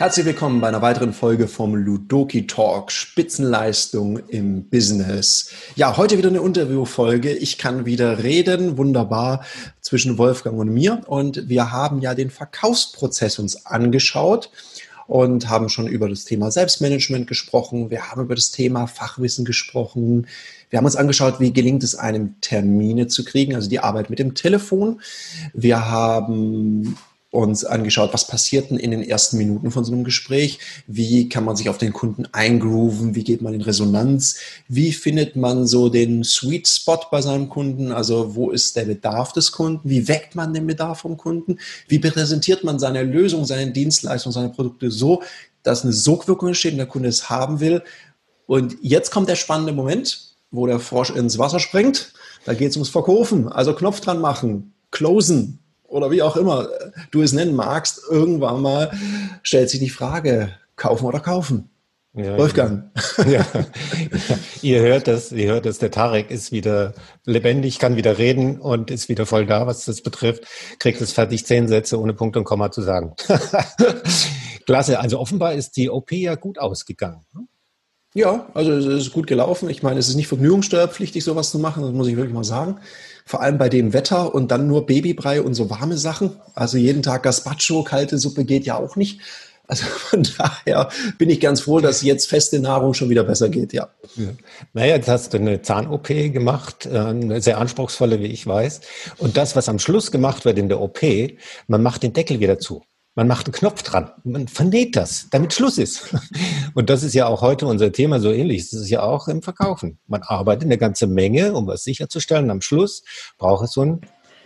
Herzlich willkommen bei einer weiteren Folge vom Ludoki Talk Spitzenleistung im Business. Ja, heute wieder eine Interviewfolge. Ich kann wieder reden, wunderbar zwischen Wolfgang und mir. Und wir haben ja den Verkaufsprozess uns angeschaut und haben schon über das Thema Selbstmanagement gesprochen. Wir haben über das Thema Fachwissen gesprochen. Wir haben uns angeschaut, wie gelingt es einem Termine zu kriegen, also die Arbeit mit dem Telefon. Wir haben uns angeschaut, was passiert denn in den ersten Minuten von so einem Gespräch, wie kann man sich auf den Kunden eingrooven, wie geht man in Resonanz, wie findet man so den Sweet Spot bei seinem Kunden, also wo ist der Bedarf des Kunden, wie weckt man den Bedarf vom Kunden, wie präsentiert man seine Lösung, seine Dienstleistung, seine Produkte so, dass eine Sogwirkung entsteht und der Kunde es haben will. Und jetzt kommt der spannende Moment, wo der Frosch ins Wasser springt. Da geht es ums Verkaufen, also Knopf dran machen, closen, oder wie auch immer du es nennen magst, irgendwann mal stellt sich die Frage, kaufen oder kaufen? Ja, Wolfgang. Ja. Ihr hört das, ihr hört das, der Tarek ist wieder lebendig, kann wieder reden und ist wieder voll da, was das betrifft. Kriegt es fertig, zehn Sätze ohne Punkt und Komma zu sagen. Klasse. Also offenbar ist die OP ja gut ausgegangen. Ja, also es ist gut gelaufen. Ich meine, es ist nicht vergnügungssteuerpflichtig, sowas zu machen, das muss ich wirklich mal sagen. Vor allem bei dem Wetter und dann nur Babybrei und so warme Sachen. Also jeden Tag Gazpacho, kalte Suppe geht ja auch nicht. Also von daher bin ich ganz froh, dass jetzt feste Nahrung schon wieder besser geht, ja. ja. Naja, jetzt hast du eine Zahn-OP gemacht, äh, eine sehr anspruchsvolle, wie ich weiß. Und das, was am Schluss gemacht wird in der OP, man macht den Deckel wieder zu. Man macht einen Knopf dran, man vernäht das, damit Schluss ist. Und das ist ja auch heute unser Thema so ähnlich. Das ist ja auch im Verkaufen. Man arbeitet eine ganze Menge, um was sicherzustellen. Am Schluss braucht es so einen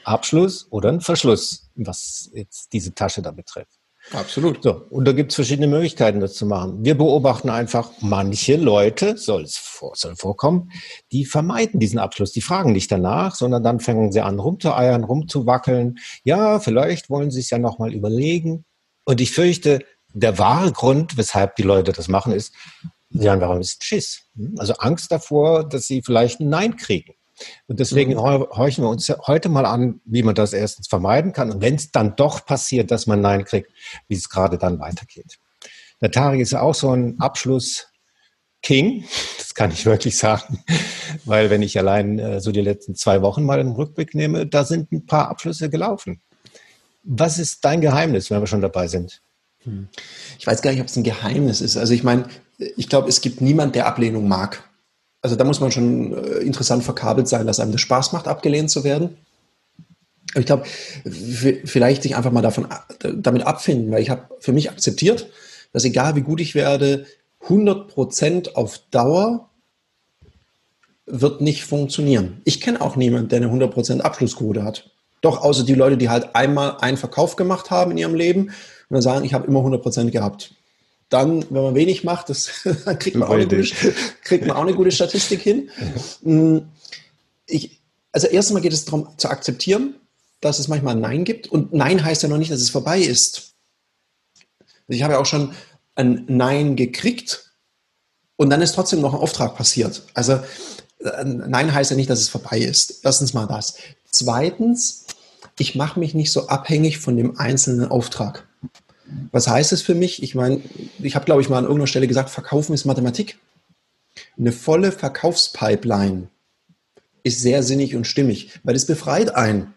Abschluss oder einen Verschluss, was jetzt diese Tasche da betrifft. Absolut. So, und da gibt es verschiedene Möglichkeiten, das zu machen. Wir beobachten einfach, manche Leute, soll es vor, soll vorkommen, die vermeiden diesen Abschluss. Die fragen nicht danach, sondern dann fangen sie an, rumzueiern, rumzuwackeln. Ja, vielleicht wollen sie es ja nochmal überlegen. Und ich fürchte, der wahre Grund, weshalb die Leute das machen, ist, sie haben ein bisschen Schiss. Also Angst davor, dass sie vielleicht ein Nein kriegen. Und deswegen mhm. horchen wir uns heute mal an, wie man das erstens vermeiden kann. Und wenn es dann doch passiert, dass man Nein kriegt, wie es gerade dann weitergeht. Der Tarek ist ja auch so ein Abschluss King, das kann ich wirklich sagen, weil wenn ich allein äh, so die letzten zwei Wochen mal einen Rückblick nehme, da sind ein paar Abschlüsse gelaufen. Was ist dein Geheimnis, wenn wir schon dabei sind? Hm. Ich weiß gar nicht, ob es ein Geheimnis ist. Also ich meine, ich glaube, es gibt niemand, der Ablehnung mag also da muss man schon äh, interessant verkabelt sein, dass einem das Spaß macht, abgelehnt zu werden. ich glaube, vielleicht sich einfach mal davon, damit abfinden, weil ich habe für mich akzeptiert, dass egal wie gut ich werde, 100% auf Dauer wird nicht funktionieren. Ich kenne auch niemanden, der eine 100% Abschlussquote hat. Doch, außer die Leute, die halt einmal einen Verkauf gemacht haben in ihrem Leben und dann sagen, ich habe immer 100% gehabt dann, wenn man wenig macht, das, dann kriegt man, auch eine, gute, kriegt man auch eine gute Statistik hin. Mm, ich, also erstmal geht es darum zu akzeptieren, dass es manchmal Nein gibt. Und Nein heißt ja noch nicht, dass es vorbei ist. Ich habe ja auch schon ein Nein gekriegt und dann ist trotzdem noch ein Auftrag passiert. Also Nein heißt ja nicht, dass es vorbei ist. Erstens mal das. Zweitens, ich mache mich nicht so abhängig von dem einzelnen Auftrag. Was heißt es für mich? Ich meine, ich habe, glaube ich, mal an irgendeiner Stelle gesagt, Verkaufen ist Mathematik. Eine volle Verkaufspipeline ist sehr sinnig und stimmig, weil es befreit einen.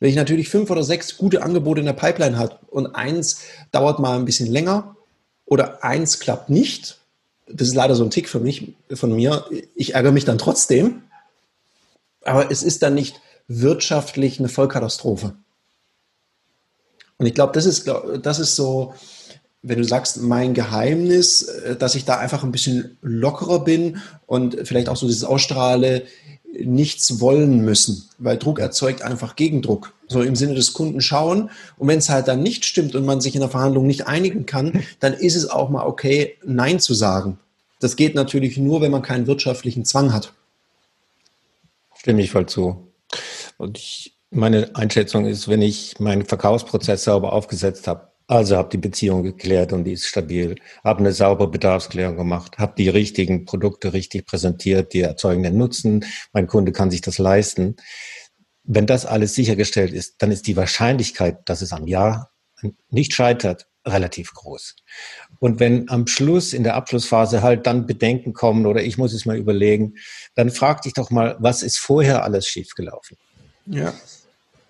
Wenn ich natürlich fünf oder sechs gute Angebote in der Pipeline habe und eins dauert mal ein bisschen länger oder eins klappt nicht, das ist leider so ein Tick für mich, von mir. Ich ärgere mich dann trotzdem, aber es ist dann nicht wirtschaftlich eine Vollkatastrophe. Und ich glaube, das ist, das ist so, wenn du sagst, mein Geheimnis, äh, dass ich da einfach ein bisschen lockerer bin und vielleicht auch so dieses Ausstrahle, nichts wollen müssen, weil Druck erzeugt einfach Gegendruck. So im Sinne des Kunden schauen. Und wenn es halt dann nicht stimmt und man sich in der Verhandlung nicht einigen kann, dann ist es auch mal okay, Nein zu sagen. Das geht natürlich nur, wenn man keinen wirtschaftlichen Zwang hat. Stimme ich voll zu. Und ich meine Einschätzung ist, wenn ich meinen Verkaufsprozess sauber aufgesetzt habe, also habe die Beziehung geklärt und die ist stabil, habe eine saubere Bedarfsklärung gemacht, habe die richtigen Produkte richtig präsentiert, die erzeugen den Nutzen, mein Kunde kann sich das leisten. Wenn das alles sichergestellt ist, dann ist die Wahrscheinlichkeit, dass es am Jahr nicht scheitert, relativ groß. Und wenn am Schluss, in der Abschlussphase halt dann Bedenken kommen oder ich muss es mal überlegen, dann frag dich doch mal, was ist vorher alles schiefgelaufen? Ja.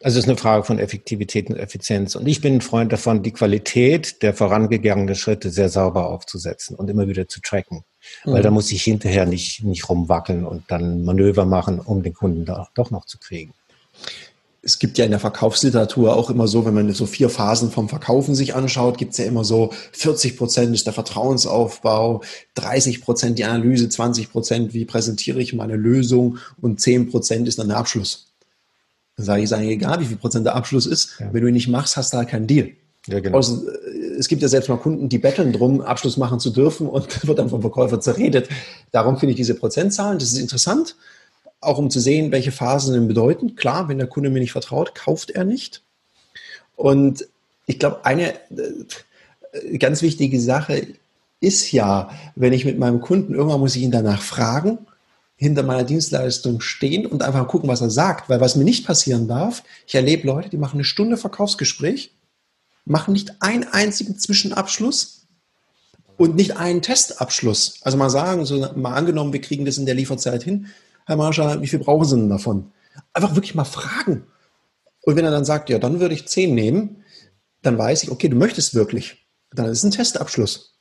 Also es ist eine Frage von Effektivität und Effizienz. Und ich bin ein Freund davon, die Qualität der vorangegangenen Schritte sehr sauber aufzusetzen und immer wieder zu tracken. Mhm. Weil da muss ich hinterher nicht, nicht rumwackeln und dann Manöver machen, um den Kunden da doch noch zu kriegen es gibt ja in der Verkaufsliteratur auch immer so, wenn man so vier Phasen vom Verkaufen sich anschaut, gibt es ja immer so 40 Prozent ist der Vertrauensaufbau, 30 Prozent die Analyse, 20 Prozent, wie präsentiere ich meine Lösung und 10 Prozent ist dann der Abschluss. Dann sage ich, sage egal wie viel Prozent der Abschluss ist, ja. wenn du ihn nicht machst, hast du halt keinen Deal. Ja, genau. Also, es gibt ja selbst mal Kunden, die betteln drum, Abschluss machen zu dürfen und wird dann vom Verkäufer zerredet. Darum finde ich diese Prozentzahlen, das ist interessant auch um zu sehen, welche Phasen denn bedeuten. Klar, wenn der Kunde mir nicht vertraut, kauft er nicht. Und ich glaube, eine äh, ganz wichtige Sache ist ja, wenn ich mit meinem Kunden, irgendwann muss ich ihn danach fragen, hinter meiner Dienstleistung stehen und einfach gucken, was er sagt. Weil was mir nicht passieren darf, ich erlebe Leute, die machen eine Stunde Verkaufsgespräch, machen nicht einen einzigen Zwischenabschluss und nicht einen Testabschluss. Also mal sagen, so mal angenommen, wir kriegen das in der Lieferzeit hin, Herr Marscher, wie viel brauchen Sie denn davon? Einfach wirklich mal fragen. Und wenn er dann sagt, ja, dann würde ich zehn nehmen, dann weiß ich, okay, du möchtest wirklich. Dann ist es ein Testabschluss.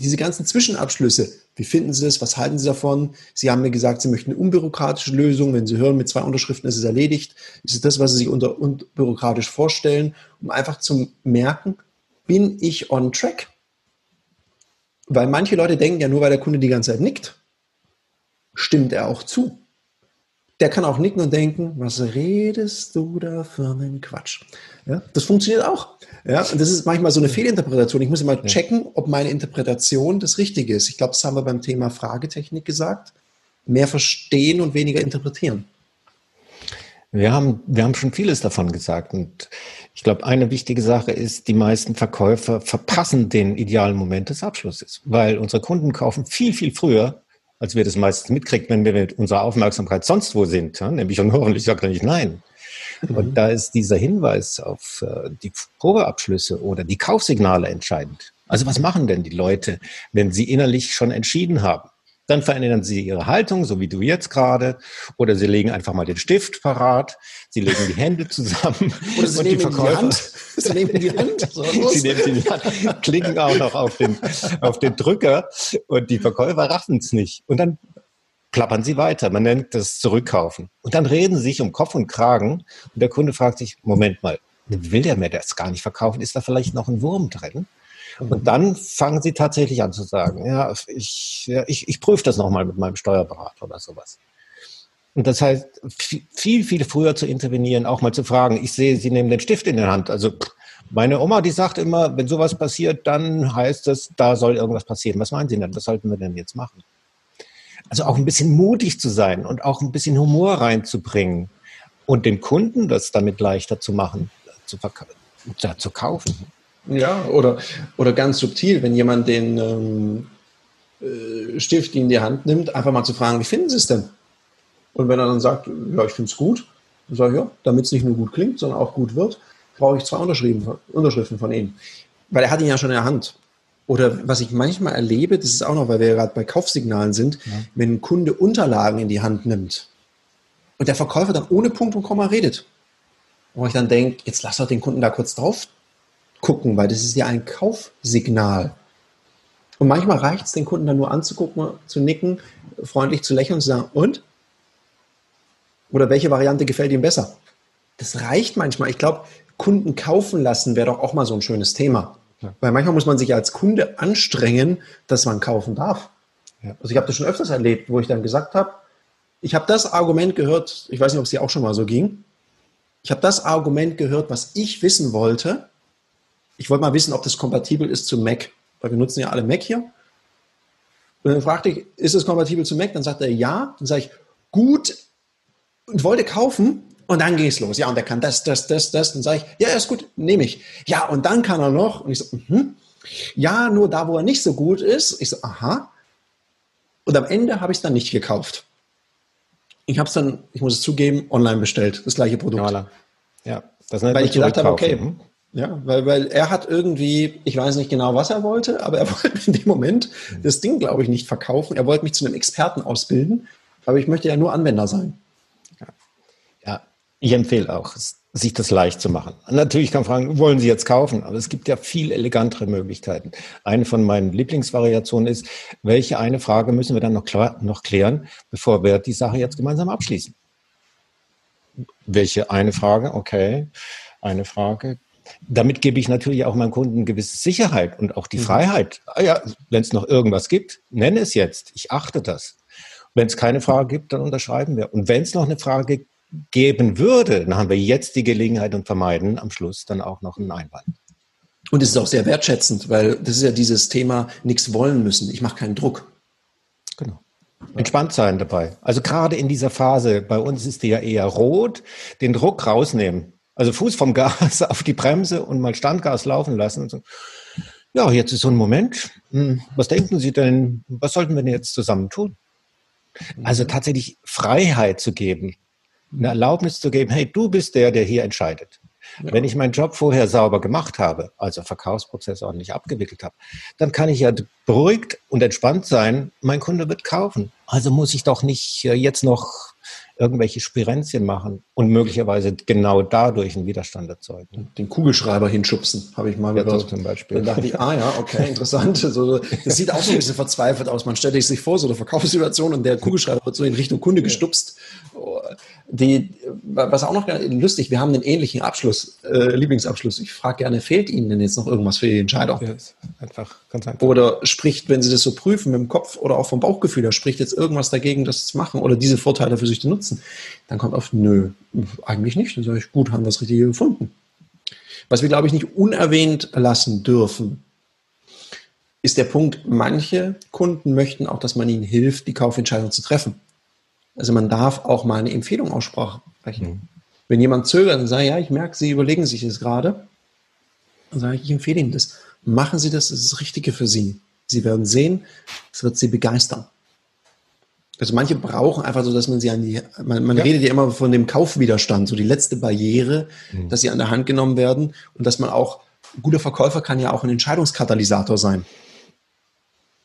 Diese ganzen Zwischenabschlüsse, wie finden Sie das? Was halten Sie davon? Sie haben mir gesagt, Sie möchten eine unbürokratische Lösung. Wenn Sie hören, mit zwei Unterschriften ist es erledigt. Ist es das, was Sie sich unter unbürokratisch vorstellen, um einfach zu merken, bin ich on track? Weil manche Leute denken ja nur, weil der Kunde die ganze Zeit nickt, stimmt er auch zu. Der kann auch nicken und denken, was redest du da für einen Quatsch? Ja, das funktioniert auch. Ja, und das ist manchmal so eine Fehlinterpretation. Ich muss immer checken, ob meine Interpretation das Richtige ist. Ich glaube, das haben wir beim Thema Fragetechnik gesagt. Mehr verstehen und weniger interpretieren. Wir haben, wir haben schon vieles davon gesagt. Und ich glaube, eine wichtige Sache ist, die meisten Verkäufer verpassen den idealen Moment des Abschlusses, weil unsere Kunden kaufen viel, viel früher, als wir das meistens mitkriegen, wenn wir mit unserer Aufmerksamkeit sonst wo sind, ja? nämlich und hoffentlich sagt er nicht nein. Mhm. Und da ist dieser Hinweis auf äh, die Probeabschlüsse oder die Kaufsignale entscheidend. Also was machen denn die Leute, wenn sie innerlich schon entschieden haben? Dann verändern sie ihre Haltung, so wie du jetzt gerade, oder sie legen einfach mal den Stift parat, sie legen die Hände zusammen oder sie und nehmen die, Verkäufer, die Hand. Sie nehmen die Hand. So, sie nehmen die Hand, klicken auch noch auf den, auf den Drücker und die Verkäufer raffen es nicht. Und dann plappern sie weiter. Man nennt das Zurückkaufen. Und dann reden sie sich um Kopf und Kragen und der Kunde fragt sich, Moment mal, will der mir das gar nicht verkaufen? Ist da vielleicht noch ein Wurm drin? Und dann fangen sie tatsächlich an zu sagen, ja, ich, ja, ich, ich prüfe das nochmal mit meinem Steuerberater oder sowas. Und das heißt, viel, viel früher zu intervenieren, auch mal zu fragen, ich sehe, Sie nehmen den Stift in der Hand. Also meine Oma, die sagt immer, wenn sowas passiert, dann heißt es, da soll irgendwas passieren. Was meinen Sie denn? Was sollten wir denn jetzt machen? Also auch ein bisschen mutig zu sein und auch ein bisschen Humor reinzubringen und den Kunden das damit leichter zu machen, zu, zu kaufen. Ja, oder, oder ganz subtil, wenn jemand den ähm, äh, Stift in die Hand nimmt, einfach mal zu fragen, wie finden Sie es denn? Und wenn er dann sagt, ja, ich finde es gut, dann sage ich, ja, damit es nicht nur gut klingt, sondern auch gut wird, brauche ich zwei Unterschriften von Ihnen. Weil er hat ihn ja schon in der Hand. Oder was ich manchmal erlebe, das ist auch noch, weil wir ja gerade bei Kaufsignalen sind, ja. wenn ein Kunde Unterlagen in die Hand nimmt und der Verkäufer dann ohne Punkt und Komma redet. Wo ich dann denke, jetzt lass doch den Kunden da kurz drauf gucken, weil das ist ja ein Kaufsignal. Und manchmal reicht es, den Kunden dann nur anzugucken, zu nicken, freundlich zu lächeln und zu sagen, und? Oder welche Variante gefällt ihm besser? Das reicht manchmal. Ich glaube, Kunden kaufen lassen wäre doch auch mal so ein schönes Thema. Ja. Weil manchmal muss man sich als Kunde anstrengen, dass man kaufen darf. Ja. Also ich habe das schon öfters erlebt, wo ich dann gesagt habe, ich habe das Argument gehört, ich weiß nicht, ob es dir auch schon mal so ging, ich habe das Argument gehört, was ich wissen wollte, ich wollte mal wissen, ob das kompatibel ist zu Mac, weil wir nutzen ja alle Mac hier. Und dann fragte ich, ist es kompatibel zu Mac? Dann sagte er ja. Dann sage ich, gut, und wollte kaufen. Und dann ging es los. Ja, und er kann das, das, das, das. Dann sage ich, ja, ist gut, nehme ich. Ja, und dann kann er noch. Und ich so, mhm. ja, nur da, wo er nicht so gut ist. Ich so, aha. Und am Ende habe ich es dann nicht gekauft. Ich habe es dann, ich muss es zugeben, online bestellt, das gleiche Produkt. Ja, ja das Weil ich gedacht habe, okay, Ja, weil, weil er hat irgendwie, ich weiß nicht genau, was er wollte, aber er wollte in dem Moment das Ding, glaube ich, nicht verkaufen. Er wollte mich zu einem Experten ausbilden, aber ich möchte ja nur Anwender sein. Ja, ja ich empfehle auch, sich das leicht zu machen. Natürlich kann man fragen, wollen Sie jetzt kaufen? Aber es gibt ja viel elegantere Möglichkeiten. Eine von meinen Lieblingsvariationen ist, welche eine Frage müssen wir dann noch, noch klären, bevor wir die Sache jetzt gemeinsam abschließen? Welche eine Frage? Okay, eine Frage damit gebe ich natürlich auch meinem Kunden gewisse Sicherheit und auch die mhm. Freiheit. Ah ja, wenn es noch irgendwas gibt, nenne es jetzt. Ich achte das. Wenn es keine Frage gibt, dann unterschreiben wir. Und wenn es noch eine Frage geben würde, dann haben wir jetzt die Gelegenheit und vermeiden am Schluss dann auch noch einen Einwand. Und es ist auch sehr wertschätzend, weil das ist ja dieses Thema, nichts wollen müssen. Ich mache keinen Druck. Genau. Entspannt sein dabei. Also gerade in dieser Phase, bei uns ist die ja eher rot, den Druck rausnehmen. Also Fuß vom Gas auf die Bremse und mal Standgas laufen lassen. So. Ja, jetzt ist so ein Moment. Hm, was denken Sie denn, was sollten wir denn jetzt zusammen tun? Also tatsächlich Freiheit zu geben, eine Erlaubnis zu geben, hey, du bist der, der hier entscheidet. Ja. Wenn ich meinen Job vorher sauber gemacht habe, also Verkaufsprozess ordentlich abgewickelt habe, dann kann ich ja beruhigt und entspannt sein, mein Kunde wird kaufen. Also muss ich doch nicht äh, jetzt noch irgendwelche Spirenzien machen und möglicherweise genau dadurch einen Widerstand erzeugen. Den Kugelschreiber hinschubsen, habe ich mal ja, gehört. zum Beispiel. Dann dachte ich, ah ja, okay, interessant. So, das sieht auch so ein bisschen verzweifelt aus. Man stellt sich vor, so eine Verkaufssituation und der Kugelschreiber wird so in Richtung Kunde gestupst. Die, was auch noch lustig, wir haben einen ähnlichen Abschluss, äh, Lieblingsabschluss. Ich frage gerne, fehlt Ihnen denn jetzt noch irgendwas für die Entscheidung? Ja, einfach, ganz einfach. Oder spricht, wenn Sie das so prüfen mit dem Kopf oder auch vom Bauchgefühl, da spricht jetzt irgendwas dagegen, das zu machen oder diese Vorteile für sich zu nutzen. Dann kommt auf, nö, eigentlich nicht. Dann sage ich, gut, haben wir das Richtige gefunden. Was wir, glaube ich, nicht unerwähnt lassen dürfen, ist der Punkt, manche Kunden möchten auch, dass man ihnen hilft, die Kaufentscheidung zu treffen. Also man darf auch mal eine Empfehlung aussprechen. Mhm. Wenn jemand zögert und sagt, ja, ich merke, Sie überlegen sich das gerade, dann sage ich, ich empfehle Ihnen das. Machen Sie das, das ist das Richtige für Sie. Sie werden sehen, es wird Sie begeistern. Also manche brauchen einfach so, dass man sie an die, man, man ja. redet ja immer von dem Kaufwiderstand, so die letzte Barriere, mhm. dass sie an der Hand genommen werden und dass man auch, guter Verkäufer kann ja auch ein Entscheidungskatalysator sein.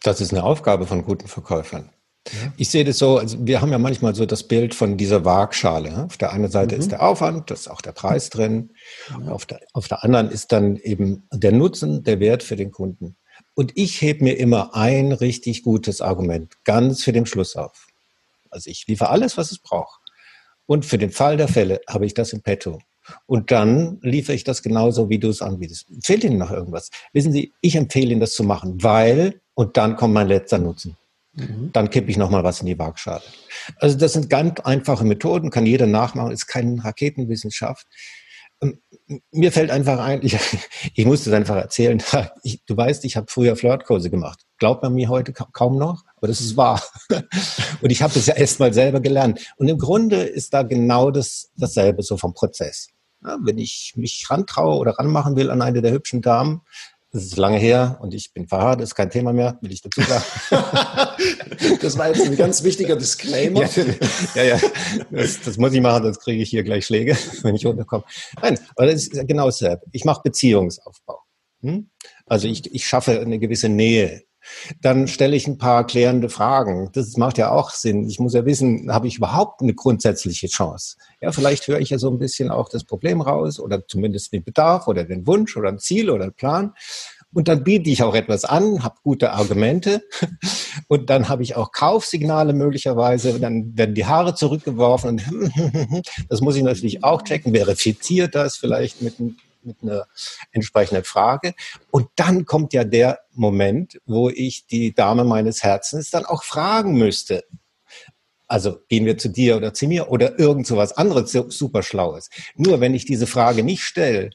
Das ist eine Aufgabe von guten Verkäufern. Ja. Ich sehe das so, also wir haben ja manchmal so das Bild von dieser Waagschale. Auf der einen Seite mhm. ist der Aufwand, da ist auch der Preis drin. Ja. Auf, der, auf der anderen ist dann eben der Nutzen, der Wert für den Kunden. Und ich hebe mir immer ein richtig gutes Argument ganz für den Schluss auf. Also ich liefere alles, was es braucht. Und für den Fall der Fälle habe ich das im Petto. Und dann liefere ich das genauso, wie du es anbietest. Fehlt Ihnen noch irgendwas? Wissen Sie, ich empfehle Ihnen das zu machen, weil, und dann kommt mein letzter Nutzen. Mhm. Dann kippe ich nochmal was in die Waagschale. Also das sind ganz einfache Methoden, kann jeder nachmachen, ist keine Raketenwissenschaft. Ähm, mir fällt einfach ein, ich, ich muss das einfach erzählen. Ich, du weißt, ich habe früher Flirtkurse gemacht. Glaubt man mir heute kaum noch, aber das ist wahr. Und ich habe das ja erst mal selber gelernt. Und im Grunde ist da genau das, dasselbe so vom Prozess. Ja, wenn ich mich rantraue oder ranmachen will an eine der hübschen Damen, das ist lange her und ich bin verheiratet, ist kein Thema mehr, will ich dazu sagen. das war jetzt ein ganz wichtiger Disclaimer. Ja, ja, ja. Das, das, muss ich machen, sonst kriege ich hier gleich Schläge, wenn ich runterkomme. Nein, aber das ist genau dasselbe. Ich mache Beziehungsaufbau. Hm? Also ich, ich schaffe eine gewisse Nähe. Dann stelle ich ein paar klärende Fragen. Das macht ja auch Sinn. Ich muss ja wissen, habe ich überhaupt eine grundsätzliche Chance? Ja, vielleicht höre ich ja so ein bisschen auch das Problem raus oder zumindest den Bedarf oder den Wunsch oder ein Ziel oder ein Plan. Und dann biete ich auch etwas an, habe gute Argumente und dann habe ich auch Kaufsignale möglicherweise. Dann werden die Haare zurückgeworfen und das muss ich natürlich auch checken. Verifiziert das vielleicht mit, mit einer entsprechenden Frage. Und dann kommt ja der Moment, wo ich die Dame meines Herzens dann auch fragen müsste. Also gehen wir zu dir oder zu mir oder irgend so was anderes super Schlaues. Nur wenn ich diese Frage nicht stelle,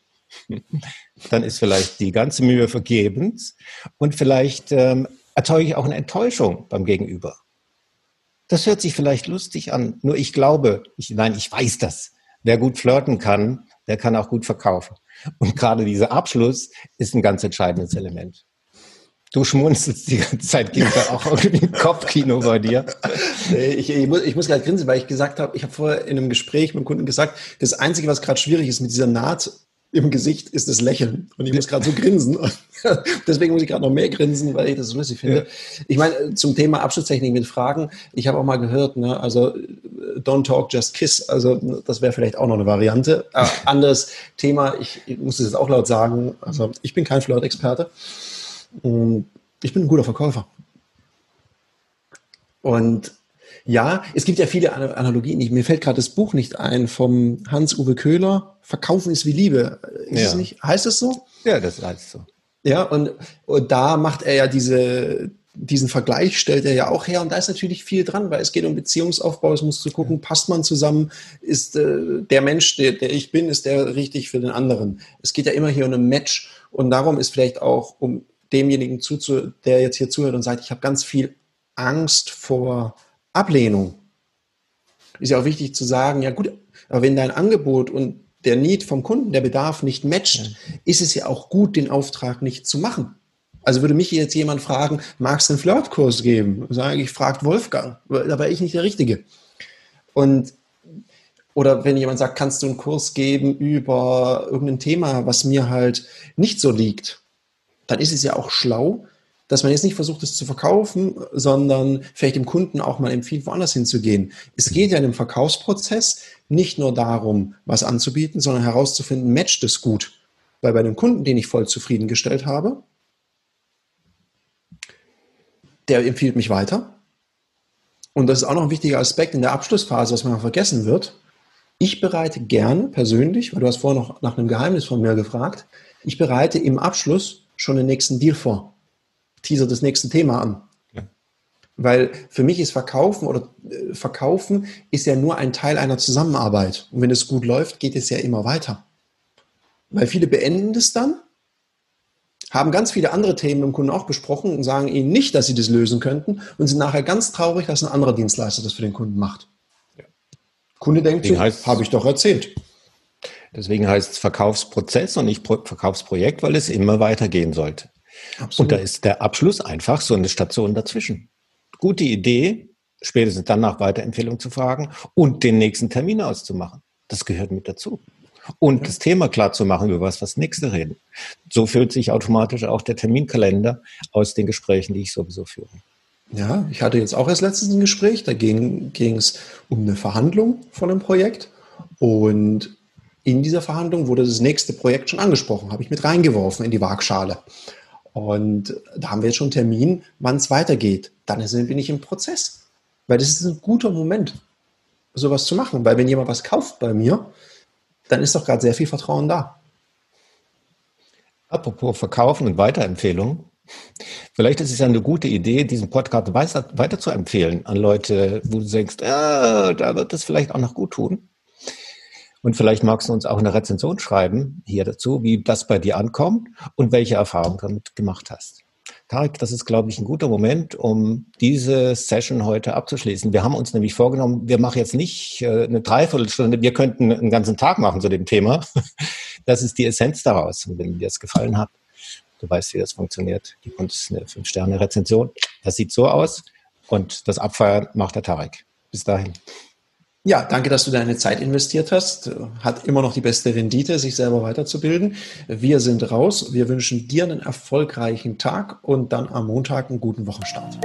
dann ist vielleicht die ganze Mühe vergebens und vielleicht ähm, erzeuge ich auch eine Enttäuschung beim Gegenüber. Das hört sich vielleicht lustig an, nur ich glaube, ich, nein, ich weiß das. Wer gut flirten kann, der kann auch gut verkaufen. Und gerade dieser Abschluss ist ein ganz entscheidendes Element. Du schmunzelst die ganze Zeit, gibt da auch irgendwie Kopfkino bei dir. Ich, ich, muss, ich muss gerade grinsen, weil ich gesagt habe, ich habe vorher in einem Gespräch mit dem Kunden gesagt, das Einzige, was gerade schwierig ist mit dieser Naht, im Gesicht ist das Lächeln. Und ich muss gerade so grinsen. Deswegen muss ich gerade noch mehr grinsen, weil ich das so lustig finde. Ja. Ich meine, zum Thema Abschlusstechnik mit Fragen, ich habe auch mal gehört, ne, also don't talk, just kiss. Also das wäre vielleicht auch noch eine Variante. Äh, anderes Thema, ich, ich muss es jetzt auch laut sagen, also ich bin kein Flirt-Experte. Ich bin ein guter Verkäufer. Und ja, es gibt ja viele Analogien. Mir fällt gerade das Buch nicht ein vom Hans-Uwe Köhler. Verkaufen ist wie Liebe. Ist ja. es nicht? Heißt es so? Ja, das heißt so. Ja, und, und da macht er ja diese, diesen Vergleich, stellt er ja auch her. Und da ist natürlich viel dran, weil es geht um Beziehungsaufbau. Es muss zu gucken, passt man zusammen? Ist äh, der Mensch, der, der ich bin, ist der richtig für den anderen? Es geht ja immer hier um ein Match. Und darum ist vielleicht auch, um demjenigen zuzu, der jetzt hier zuhört und sagt, ich habe ganz viel Angst vor Ablehnung. Ist ja auch wichtig zu sagen, ja gut, aber wenn dein Angebot und der Need vom Kunden, der Bedarf nicht matcht, ist es ja auch gut, den Auftrag nicht zu machen. Also würde mich jetzt jemand fragen, magst du einen Flirtkurs geben? Sage ich, fragt Wolfgang, da war ich nicht der Richtige. Und oder wenn jemand sagt, kannst du einen Kurs geben über irgendein Thema, was mir halt nicht so liegt, dann ist es ja auch schlau, dass man jetzt nicht versucht, es zu verkaufen, sondern vielleicht dem Kunden auch mal empfiehlt, woanders hinzugehen. Es geht ja in dem Verkaufsprozess nicht nur darum, was anzubieten, sondern herauszufinden, matcht es gut. Weil bei dem Kunden, den ich voll zufriedengestellt habe, der empfiehlt mich weiter. Und das ist auch noch ein wichtiger Aspekt in der Abschlussphase, was man vergessen wird. Ich bereite gerne persönlich, weil du hast vorher noch nach einem Geheimnis von mir gefragt, ich bereite im Abschluss schon den nächsten Deal vor teaser das nächste Thema an. Ja. Weil für mich ist Verkaufen oder äh, Verkaufen ist ja nur ein Teil einer Zusammenarbeit. Und wenn es gut läuft, geht es ja immer weiter. Weil viele beenden das dann, haben ganz viele andere Themen dem Kunden auch besprochen und sagen ihnen nicht, dass sie das lösen könnten und sind nachher ganz traurig, dass ein anderer Dienstleister das für den Kunden macht. Ja. Kunde denkt, so, habe ich doch erzählt. Deswegen heißt es Verkaufsprozess und nicht Verkaufsprojekt, weil es immer weitergehen sollte. Absolut. Und da ist der Abschluss einfach so eine Station dazwischen. Gute Idee, spätestens dann nach Weiterempfehlung zu fragen und den nächsten Termin auszumachen. Das gehört mit dazu. Und ja. das Thema klar zu machen, über was was nächste reden. So füllt sich automatisch auch der Terminkalender aus den Gesprächen, die ich sowieso führe. Ja, ich hatte jetzt auch erst letztens ein Gespräch, da ging, ging es um eine Verhandlung von einem Projekt und in dieser Verhandlung wurde das nächste Projekt schon angesprochen, habe ich mit reingeworfen in die Waagschale. Und da haben wir jetzt schon einen Termin, wann es weitergeht. Dann sind wir nicht im Prozess. Weil das ist ein guter Moment, sowas zu machen. Weil wenn jemand was kauft bei mir, dann ist doch gerade sehr viel Vertrauen da. Apropos Verkaufen und Weiterempfehlungen. Vielleicht ist es ja eine gute Idee, diesen Podcast weiter, weiter zu empfehlen an Leute, wo du denkst, ah, da wird es vielleicht auch noch gut tun. Und vielleicht magst du uns auch eine Rezension schreiben hier dazu, wie das bei dir ankommt und welche Erfahrungen du damit gemacht hast. Tarek, das ist, glaube ich, ein guter Moment, um diese Session heute abzuschließen. Wir haben uns nämlich vorgenommen, wir machen jetzt nicht äh, eine Dreiviertelstunde, wir könnten einen ganzen Tag machen zu dem Thema. Das ist die Essenz daraus. Und wenn dir das gefallen hat, du weißt, wie das funktioniert, gib uns eine 5-Sterne-Rezension. Das sieht so aus und das Abfeiern macht der Tarek. Bis dahin. Ja, danke, dass du deine Zeit investiert hast. Hat immer noch die beste Rendite, sich selber weiterzubilden. Wir sind raus. Wir wünschen dir einen erfolgreichen Tag und dann am Montag einen guten Wochenstart.